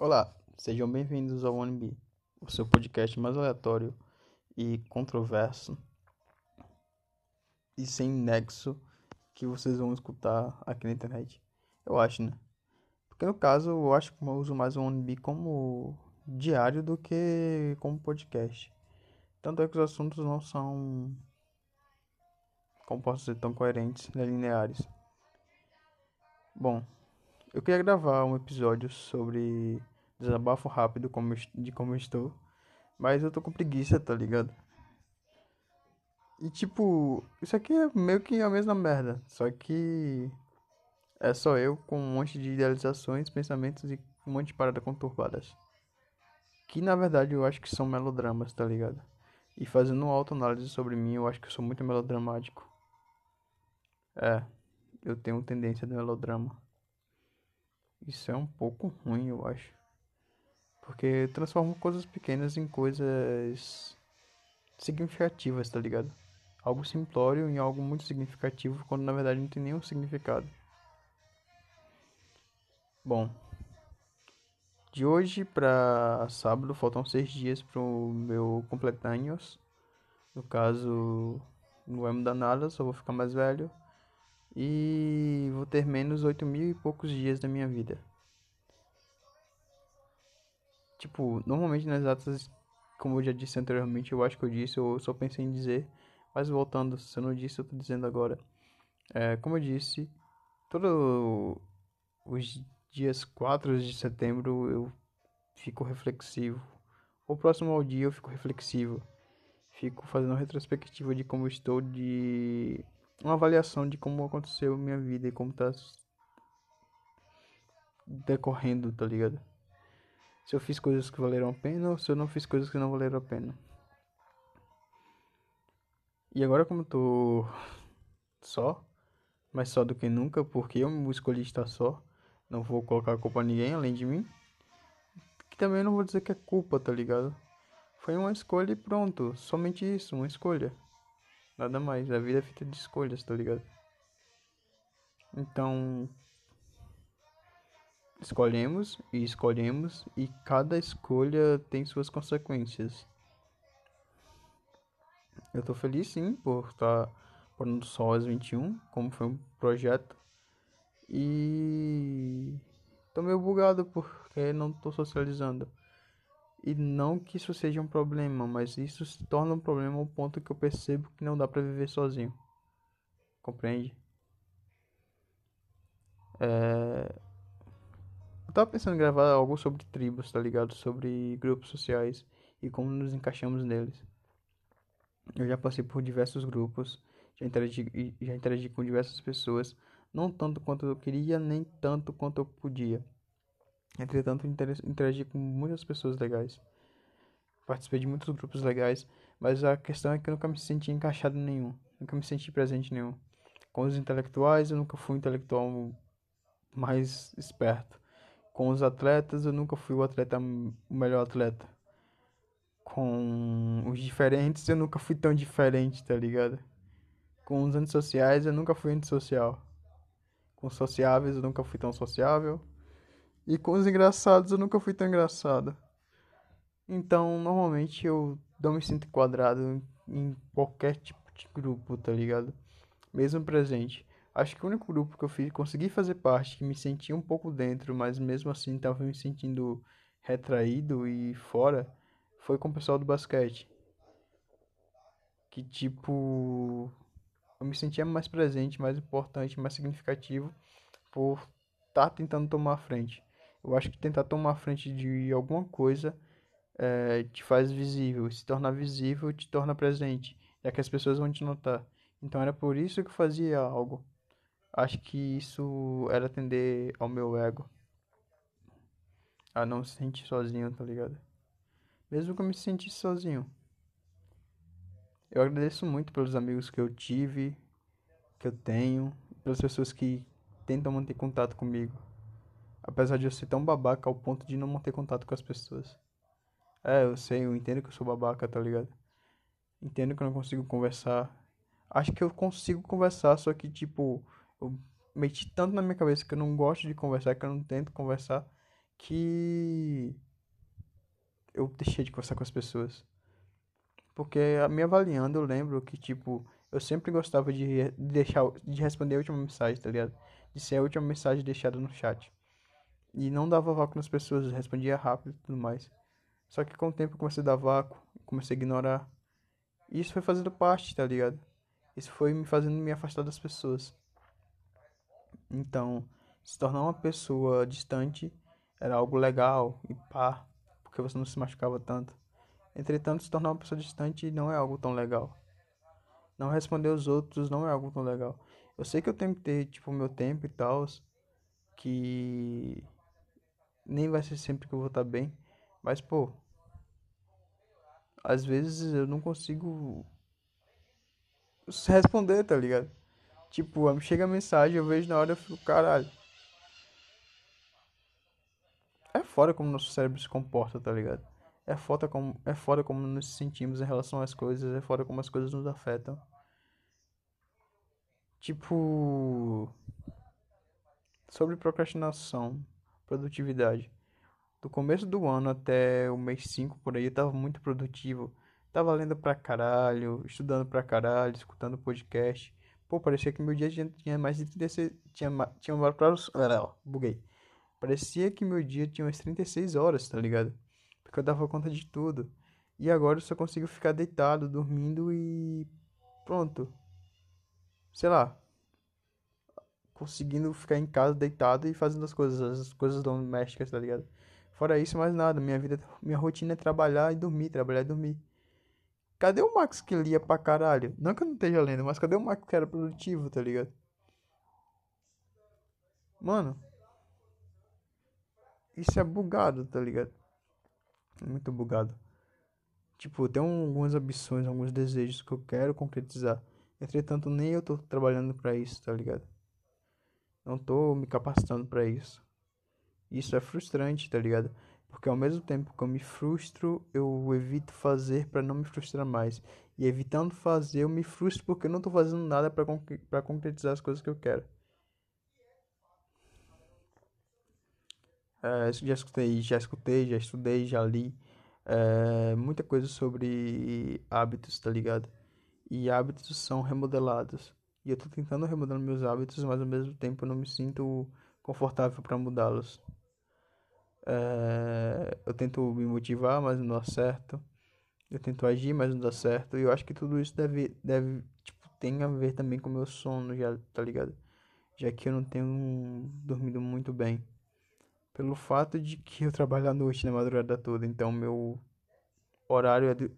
Olá, sejam bem-vindos ao OneB, o seu podcast mais aleatório e controverso e sem nexo que vocês vão escutar aqui na internet. Eu acho, né? Porque no caso, eu acho que eu uso mais o OneB como diário do que como podcast. Tanto é que os assuntos não são, como posso dizer, tão coerentes, né, lineares. Bom, eu queria gravar um episódio sobre desabafo rápido como, de como eu estou. Mas eu tô com preguiça, tá ligado? E tipo, isso aqui é meio que a mesma merda. Só que é só eu com um monte de idealizações, pensamentos e um monte de paradas conturbadas. Que na verdade eu acho que são melodramas, tá ligado? E fazendo uma autoanálise sobre mim, eu acho que eu sou muito melodramático. É, eu tenho tendência de melodrama. Isso é um pouco ruim, eu acho. Porque transforma coisas pequenas em coisas significativas, tá ligado? Algo simplório em algo muito significativo, quando na verdade não tem nenhum significado. Bom, de hoje para sábado faltam seis dias pro meu completanhos. No caso, não vai mudar nada, só vou ficar mais velho. E vou ter menos oito mil e poucos dias da minha vida. Tipo, normalmente nas datas, como eu já disse anteriormente, eu acho que eu disse, eu só pensei em dizer. Mas voltando, se eu não disse, eu tô dizendo agora. É, como eu disse, todos os dias 4 de setembro eu fico reflexivo. O próximo ao dia eu fico reflexivo. Fico fazendo uma retrospectiva de como estou, de uma avaliação de como aconteceu minha vida e como tá decorrendo, tá ligado? Se eu fiz coisas que valeram a pena ou se eu não fiz coisas que não valeram a pena. E agora como eu tô só, mais só do que nunca, porque eu escolhi estar só, não vou colocar a culpa a ninguém além de mim. Que também não vou dizer que é culpa, tá ligado? Foi uma escolha e pronto, somente isso, uma escolha. Nada mais, a vida é feita de escolhas, tá ligado? Então, escolhemos e escolhemos e cada escolha tem suas consequências. Eu tô feliz sim por estar tá pondo sol às 21, como foi um projeto. E tô meio bugado porque não tô socializando. E não que isso seja um problema, mas isso se torna um problema ao ponto que eu percebo que não dá para viver sozinho. Compreende? É eu tava pensando em gravar algo sobre tribos, tá ligado? Sobre grupos sociais e como nos encaixamos neles. Eu já passei por diversos grupos, já interagi, já interagi com diversas pessoas, não tanto quanto eu queria, nem tanto quanto eu podia. Entretanto, interagi com muitas pessoas legais. Participei de muitos grupos legais, mas a questão é que eu nunca me senti encaixado em nenhum, nunca me senti presente em nenhum. Com os intelectuais, eu nunca fui um intelectual mais esperto com os atletas, eu nunca fui o atleta o melhor atleta. Com os diferentes, eu nunca fui tão diferente, tá ligado? Com os antissociais, eu nunca fui antissocial. Com os sociáveis, eu nunca fui tão sociável. E com os engraçados, eu nunca fui tão engraçado. Então, normalmente, eu não me sinto enquadrado em qualquer tipo de grupo, tá ligado? Mesmo presente. Acho que o único grupo que eu fiz, consegui fazer parte, que me senti um pouco dentro, mas mesmo assim estava me sentindo retraído e fora, foi com o pessoal do basquete. Que tipo, eu me sentia mais presente, mais importante, mais significativo por estar tá tentando tomar a frente. Eu acho que tentar tomar a frente de alguma coisa é, te faz visível, se tornar visível te torna presente, é que as pessoas vão te notar. Então era por isso que eu fazia algo. Acho que isso era atender ao meu ego. A não se sentir sozinho, tá ligado? Mesmo que eu me sentisse sozinho. Eu agradeço muito pelos amigos que eu tive, que eu tenho, pelas pessoas que tentam manter contato comigo. Apesar de eu ser tão babaca ao ponto de não manter contato com as pessoas. É, eu sei, eu entendo que eu sou babaca, tá ligado? Entendo que eu não consigo conversar. Acho que eu consigo conversar, só que tipo eu meti tanto na minha cabeça que eu não gosto de conversar, que eu não tento conversar, que eu deixei de conversar com as pessoas. Porque me avaliando, eu lembro que, tipo, eu sempre gostava de deixar, de responder a última mensagem, tá ligado? De ser a última mensagem deixada no chat. E não dava vácuo nas pessoas, respondia rápido e tudo mais. Só que com o tempo eu comecei a dar vácuo, comecei a ignorar. E isso foi fazendo parte, tá ligado? Isso foi me fazendo me afastar das pessoas. Então, se tornar uma pessoa distante era algo legal e pá, porque você não se machucava tanto. Entretanto, se tornar uma pessoa distante não é algo tão legal. Não responder os outros não é algo tão legal. Eu sei que eu tenho que ter, tipo, meu tempo e tal, que nem vai ser sempre que eu vou estar bem, mas, pô, às vezes eu não consigo responder, tá ligado? Tipo, chega a mensagem, eu vejo na hora e fico, caralho. É fora como nosso cérebro se comporta, tá ligado? É foda como, é fora como nos sentimos em relação às coisas, é fora como as coisas nos afetam. Tipo. Sobre procrastinação, produtividade. Do começo do ano até o mês 5 por aí, eu tava muito produtivo. Tava lendo pra caralho, estudando pra caralho, escutando podcast. Pô, parecia que meu dia tinha, mais de 36. Tinha, tinha uma os. Buguei. Parecia que meu dia tinha umas 36 horas, tá ligado? Porque eu dava conta de tudo. E agora eu só consigo ficar deitado, dormindo e. Pronto. Sei lá. Conseguindo ficar em casa deitado e fazendo as coisas, as coisas domésticas, tá ligado? Fora isso, mais nada. Minha vida, minha rotina é trabalhar e dormir, trabalhar e dormir. Cadê o Max que lia pra caralho? Não que eu não esteja lendo, mas cadê o Max que era produtivo, tá ligado? Mano. Isso é bugado, tá ligado? Muito bugado. Tipo, tem algumas ambições, alguns desejos que eu quero concretizar. Entretanto, nem eu tô trabalhando para isso, tá ligado? Não tô me capacitando para isso. Isso é frustrante, tá ligado? Porque ao mesmo tempo que eu me frustro, eu evito fazer para não me frustrar mais. E evitando fazer, eu me frustro porque eu não tô fazendo nada para concretizar as coisas que eu quero. É, já escutei, já escutei, já estudei, já li é, muita coisa sobre hábitos, tá ligado? E hábitos são remodelados. E eu tô tentando remodelar meus hábitos, mas ao mesmo tempo eu não me sinto confortável para mudá-los. É, eu tento me motivar, mas não dá certo. Eu tento agir, mas não dá certo. E eu acho que tudo isso deve, deve tipo, tem a ver também com o meu sono, já, tá ligado? Já que eu não tenho dormido muito bem. Pelo fato de que eu trabalho à noite na madrugada toda, então meu horário é do...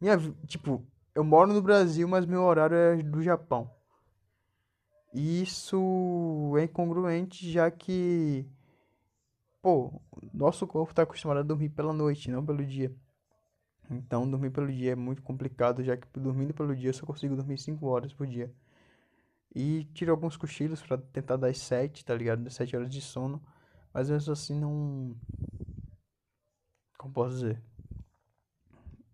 Minha, tipo, eu moro no Brasil, mas meu horário é do Japão. Isso é incongruente, já que pô, nosso corpo está acostumado a dormir pela noite, não pelo dia. Então, dormir pelo dia é muito complicado, já que dormindo pelo dia eu só consigo dormir 5 horas por dia. E tiro alguns cochilos para tentar dar 7, tá ligado? Das 7 horas de sono. Mas mesmo assim não. Como posso dizer?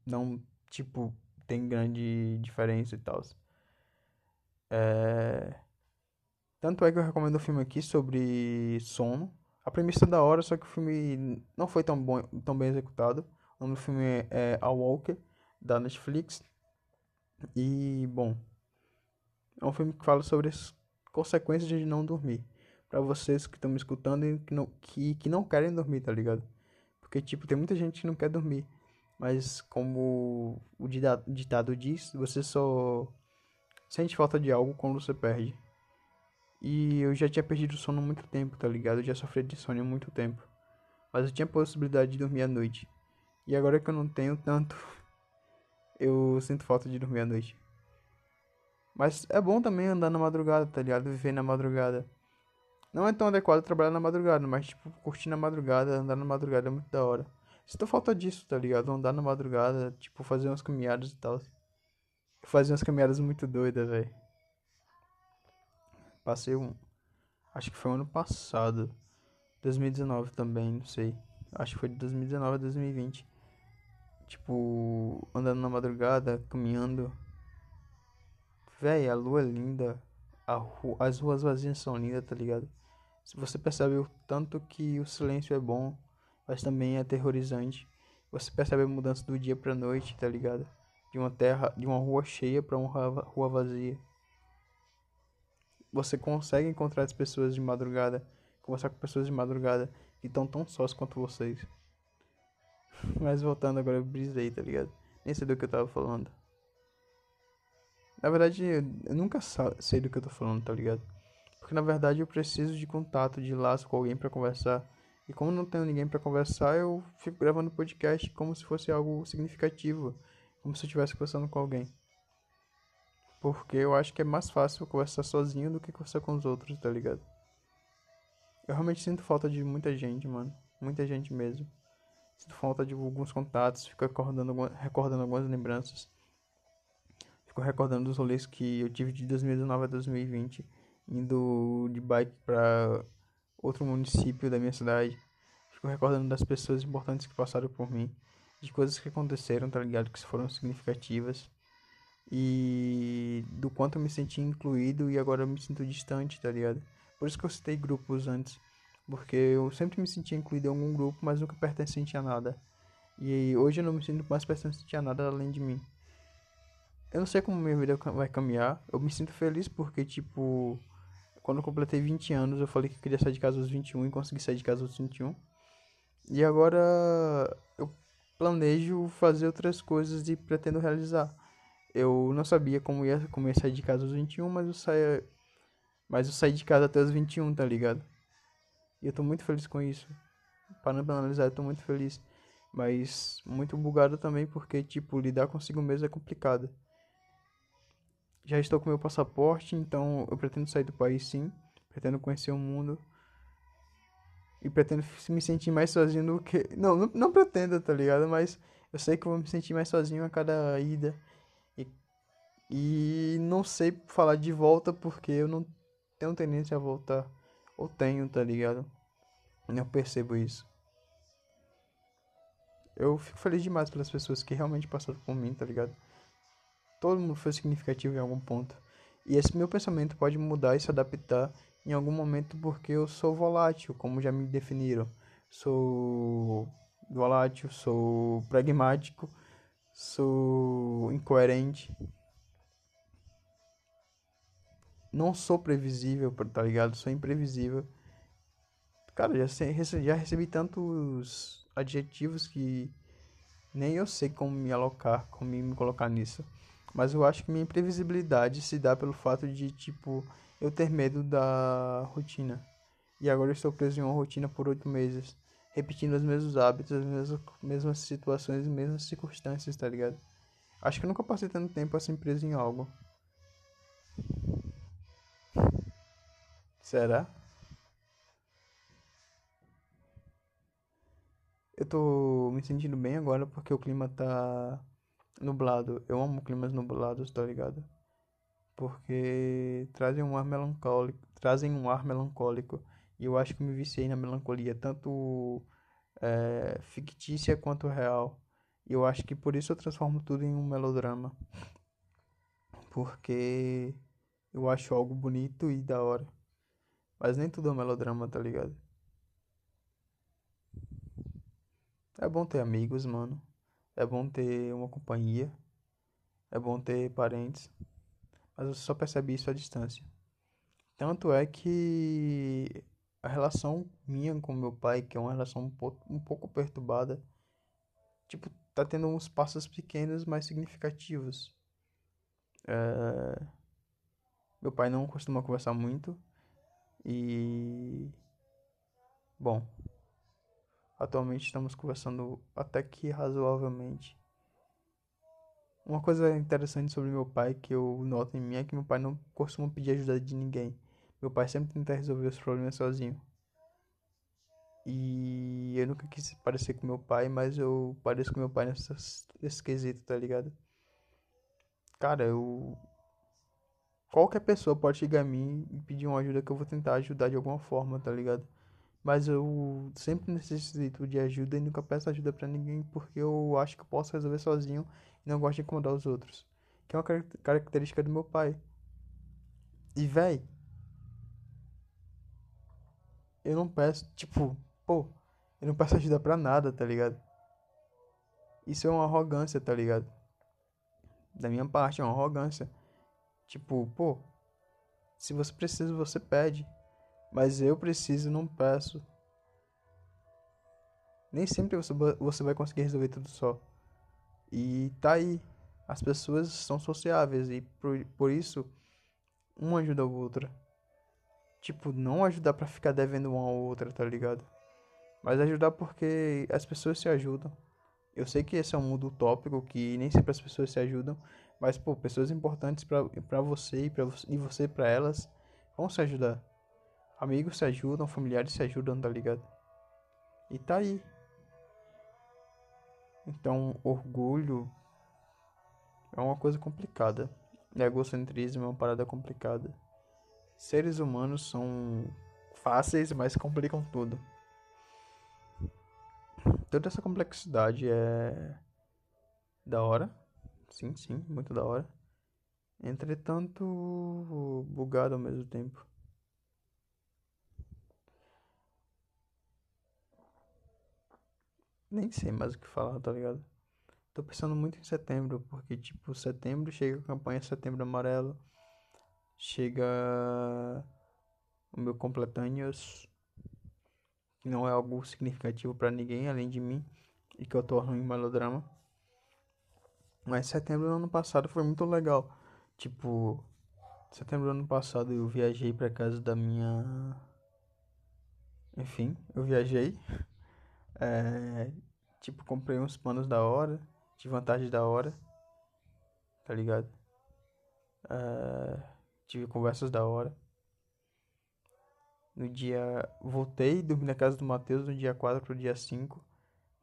Não, tipo, tem grande diferença e tal. É... Tanto é que eu recomendo um filme aqui sobre sono a premissa é da hora, só que o filme não foi tão, bom, tão bem executado. O nome do filme é, é A Walker, da Netflix. E, bom, é um filme que fala sobre as consequências de não dormir. Para vocês que estão me escutando e que não, que, que não querem dormir, tá ligado? Porque, tipo, tem muita gente que não quer dormir. Mas, como o ditado diz, você só sente falta de algo quando você perde. E eu já tinha perdido o sono há muito tempo, tá ligado? Eu já sofri de sono há muito tempo. Mas eu tinha possibilidade de dormir à noite. E agora que eu não tenho tanto, eu sinto falta de dormir à noite. Mas é bom também andar na madrugada, tá ligado? Viver na madrugada. Não é tão adequado trabalhar na madrugada, mas tipo, curtir na madrugada, andar na madrugada é muito da hora. Sinto falta disso, tá ligado? Andar na madrugada, tipo, fazer umas caminhadas e tal. Fazer umas caminhadas muito doidas, velho. Passei um. Acho que foi ano passado. 2019 também, não sei. Acho que foi de 2019 a 2020. Tipo, andando na madrugada, caminhando. Véi, a lua é linda. Ru... As ruas vazias são lindas, tá ligado? Se você percebe o tanto que o silêncio é bom, mas também é aterrorizante. Você percebe a mudança do dia pra noite, tá ligado? De uma terra, de uma rua cheia para uma rua vazia. Você consegue encontrar as pessoas de madrugada, conversar com pessoas de madrugada que estão tão sós quanto vocês. Mas voltando agora, eu brisei, tá ligado? Nem sei do que eu tava falando. Na verdade, eu nunca sei do que eu tô falando, tá ligado? Porque na verdade eu preciso de contato, de laço com alguém para conversar. E como não tenho ninguém para conversar, eu fico gravando podcast como se fosse algo significativo, como se eu estivesse conversando com alguém. Porque eu acho que é mais fácil conversar sozinho do que conversar com os outros, tá ligado? Eu realmente sinto falta de muita gente, mano. Muita gente mesmo. Sinto falta de alguns contatos, fico recordando, recordando algumas lembranças. Fico recordando os rolês que eu tive de 2019 a 2020, indo de bike para outro município da minha cidade. Fico recordando das pessoas importantes que passaram por mim, de coisas que aconteceram, tá ligado? Que foram significativas. E do quanto eu me senti incluído e agora eu me sinto distante, tá ligado? Por isso que eu citei grupos antes. Porque eu sempre me sentia incluído em algum grupo, mas nunca pertencente a nada. E hoje eu não me sinto mais pertencente a nada além de mim. Eu não sei como minha vida vai caminhar. Eu me sinto feliz porque, tipo, quando eu completei 20 anos, eu falei que queria sair de casa aos 21 e consegui sair de casa aos 21. E agora eu planejo fazer outras coisas e pretendo realizar. Eu não sabia como ia, como ia sair de casa aos 21, mas eu saí, mas eu saí de casa até os 21, tá ligado? E eu tô muito feliz com isso. Parando pra analisar, eu tô muito feliz. Mas muito bugado também porque, tipo, lidar consigo mesmo é complicado. Já estou com meu passaporte, então eu pretendo sair do país sim. Pretendo conhecer o mundo. E pretendo me sentir mais sozinho do que. Não, não, não pretendo, tá ligado? Mas eu sei que vou me sentir mais sozinho a cada ida. E, não sei falar de volta porque eu não tenho tendência a voltar. Ou tenho, tá ligado? Eu percebo isso. Eu fico feliz demais pelas pessoas que realmente passaram por mim, tá ligado? Todo mundo foi significativo em algum ponto. E esse meu pensamento pode mudar e se adaptar em algum momento porque eu sou volátil, como já me definiram. Sou volátil, sou pragmático, sou incoerente. Não sou previsível, tá ligado? Sou imprevisível. Cara, já, já recebi tantos adjetivos que nem eu sei como me alocar, como me colocar nisso. Mas eu acho que minha imprevisibilidade se dá pelo fato de, tipo, eu ter medo da rotina. E agora eu estou preso em uma rotina por oito meses, repetindo os mesmos hábitos, as mesmas, mesmas situações, as mesmas circunstâncias, tá ligado? Acho que eu nunca passei tanto tempo assim preso em algo. Será? Eu tô me sentindo bem agora porque o clima tá nublado. Eu amo climas nublados, tá ligado? Porque trazem um ar melancólico, trazem um ar melancólico. E eu acho que me viciei na melancolia, tanto é, fictícia quanto real. E eu acho que por isso eu transformo tudo em um melodrama. Porque eu acho algo bonito e da hora. Mas nem tudo é melodrama, tá ligado? É bom ter amigos, mano. É bom ter uma companhia. É bom ter parentes. Mas você só percebe isso à distância. Tanto é que a relação minha com meu pai, que é uma relação um pouco, um pouco perturbada, tipo, tá tendo uns passos pequenos, mas significativos. É... Meu pai não costuma conversar muito. E. Bom. Atualmente estamos conversando até que razoavelmente. Uma coisa interessante sobre meu pai que eu noto em mim é que meu pai não costuma pedir ajuda de ninguém. Meu pai sempre tenta resolver os problemas sozinho. E eu nunca quis parecer com meu pai, mas eu pareço com meu pai nesse, nesse quesito, tá ligado? Cara, eu. Qualquer pessoa pode chegar a mim e pedir uma ajuda que eu vou tentar ajudar de alguma forma, tá ligado? Mas eu sempre necessito de ajuda e nunca peço ajuda para ninguém porque eu acho que eu posso resolver sozinho e não gosto de incomodar os outros. Que é uma característica do meu pai. E véi, eu não peço, tipo, pô, eu não peço ajuda pra nada, tá ligado? Isso é uma arrogância, tá ligado? Da minha parte, é uma arrogância. Tipo, pô, se você precisa, você pede. Mas eu preciso, não peço. Nem sempre você, você vai conseguir resolver tudo só. E tá aí. As pessoas são sociáveis e por, por isso uma ajuda a outra. Tipo, não ajudar para ficar devendo uma a outra, tá ligado? Mas ajudar porque as pessoas se ajudam. Eu sei que esse é um mundo utópico, que nem sempre as pessoas se ajudam, mas, pô, pessoas importantes para você e, pra, e você para elas vão se ajudar. Amigos se ajudam, familiares se ajudam, tá ligado? E tá aí. Então, orgulho é uma coisa complicada. Egocentrismo é uma parada complicada. Seres humanos são fáceis, mas complicam tudo toda essa complexidade é da hora. Sim, sim, muito da hora. Entretanto, bugado ao mesmo tempo. Nem sei mais o que falar, tá ligado? Tô pensando muito em setembro, porque, tipo, setembro chega a campanha Setembro Amarelo, chega o meu completâneos que não é algo significativo para ninguém além de mim e que eu torno em melodrama. Mas setembro do ano passado foi muito legal. Tipo, setembro do ano passado eu viajei para casa da minha. Enfim, eu viajei. É... Tipo, comprei uns panos da hora, de vantagem da hora, tá ligado? É... Tive conversas da hora. No dia. Voltei, dormi na casa do Matheus no dia 4 pro dia 5.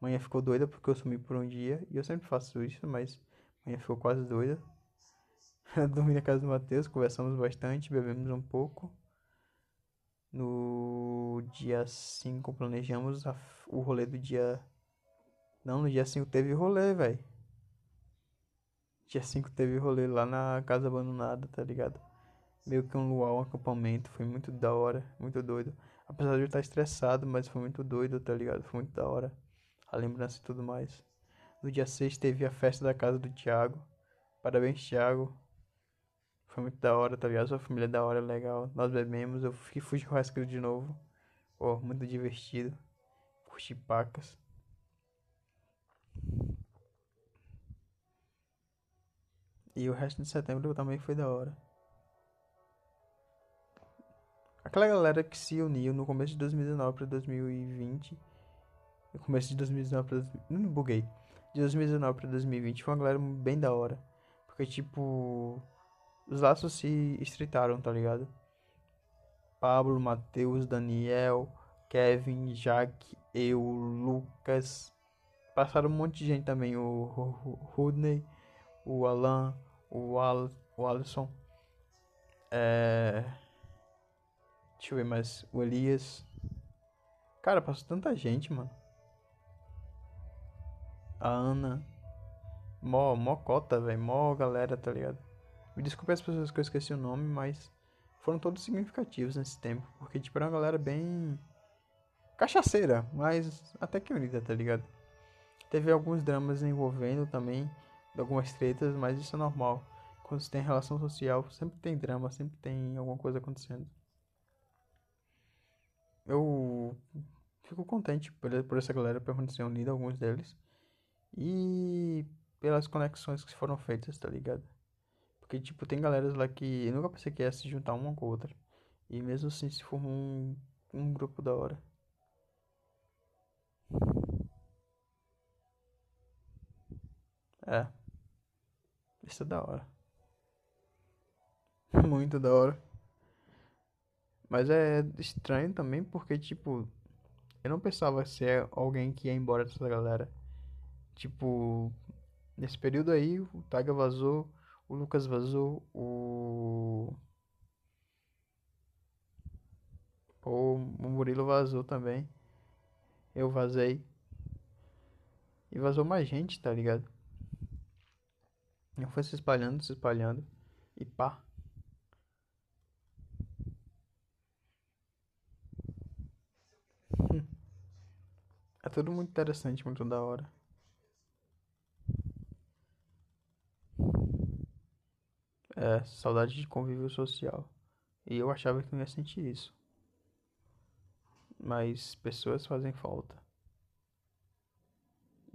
Manhã ficou doida porque eu sumi por um dia. E eu sempre faço isso, mas manhã ficou quase doida. dormi na casa do Matheus, conversamos bastante, bebemos um pouco. No dia 5 planejamos a, o rolê do dia. Não, no dia 5 teve rolê, velho. Dia 5 teve rolê lá na casa abandonada, tá ligado? meio que um luau, um acampamento. Foi muito da hora, muito doido. Apesar de eu estar estressado, mas foi muito doido, tá ligado? Foi muito da hora. A lembrança e tudo mais. No dia 6 teve a festa da casa do Thiago. Parabéns, Thiago. Foi muito da hora, tá ligado? Sua família é da hora, legal. Nós bebemos, eu fui, fui churrasqueiro de novo. Oh, muito divertido. Curti pacas. E o resto de setembro também foi da hora. Aquela galera que se uniu no começo de 2019 para 2020. No começo de 2019 para. Não buguei. De 2019 para 2020 foi uma galera bem da hora. Porque, tipo. Os laços se estreitaram, tá ligado? Pablo, Matheus, Daniel, Kevin, Jack, eu, Lucas. Passaram um monte de gente também. O, Rudney, o Alan, o, Al, o Alisson. É. Deixa eu ver mais. O Elias. Cara, passou tanta gente, mano. A Ana. Mó, mó cota, velho. Mó galera, tá ligado? Me desculpe as pessoas que eu esqueci o nome, mas foram todos significativos nesse tempo. Porque, tipo, era uma galera bem. cachaceira, mas até que unida, tá ligado? Teve alguns dramas envolvendo também, algumas tretas, mas isso é normal. Quando você tem relação social, sempre tem drama, sempre tem alguma coisa acontecendo eu fico contente por, por essa galera permanecer unida, alguns deles, e pelas conexões que foram feitas, tá ligado? Porque, tipo, tem galeras lá que eu nunca pensei que ia se juntar uma com a outra, e mesmo assim se formou um, um grupo da hora. É. Isso é da hora. Muito da hora. Mas é estranho também porque, tipo, eu não pensava ser alguém que ia embora dessa galera. Tipo, nesse período aí, o Taga vazou, o Lucas vazou, o. O Murilo vazou também. Eu vazei. E vazou mais gente, tá ligado? Eu foi se espalhando, se espalhando. E pá. É tudo muito interessante, muito da hora. É, saudade de convívio social. E eu achava que não ia sentir isso. Mas pessoas fazem falta.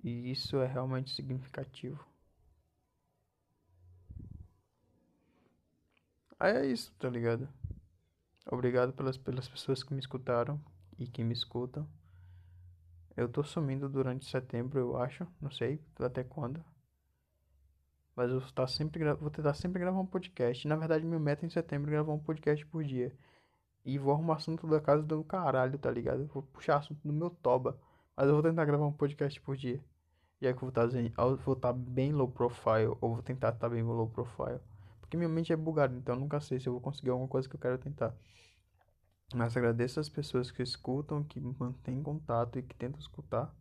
E isso é realmente significativo. Aí é isso, tá ligado? Obrigado pelas, pelas pessoas que me escutaram e que me escutam. Eu tô sumindo durante setembro, eu acho. Não sei até quando. Mas eu tá sempre vou tentar sempre gravar um podcast. Na verdade, minha meta é em setembro é gravar um podcast por dia. E vou arrumar assunto da casa do caralho, tá ligado? Vou puxar assunto do meu toba. Mas eu vou tentar gravar um podcast por dia. Já que eu vou estar, tá, estar tá bem low profile. Ou vou tentar estar tá bem low profile. Porque minha mente é bugada, então eu nunca sei se eu vou conseguir alguma coisa que eu quero tentar. Mas agradeço as pessoas que escutam, que mantêm contato e que tentam escutar.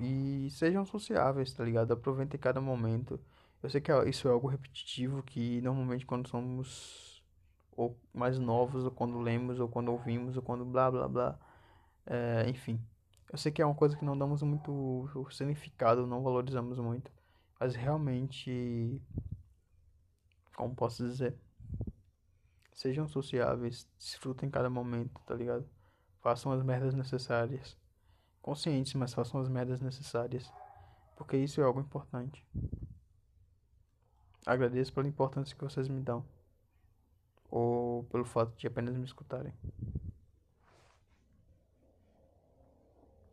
E sejam sociáveis, tá ligado? Aproveitem cada momento. Eu sei que é, isso é algo repetitivo que normalmente quando somos ou mais novos, ou quando lemos, ou quando ouvimos, ou quando blá blá blá. É, enfim. Eu sei que é uma coisa que não damos muito significado, não valorizamos muito. Mas realmente. Como posso dizer? Sejam sociáveis, desfrutem cada momento, tá ligado? Façam as merdas necessárias conscientes, mas façam as merdas necessárias, porque isso é algo importante. Agradeço pela importância que vocês me dão, ou pelo fato de apenas me escutarem.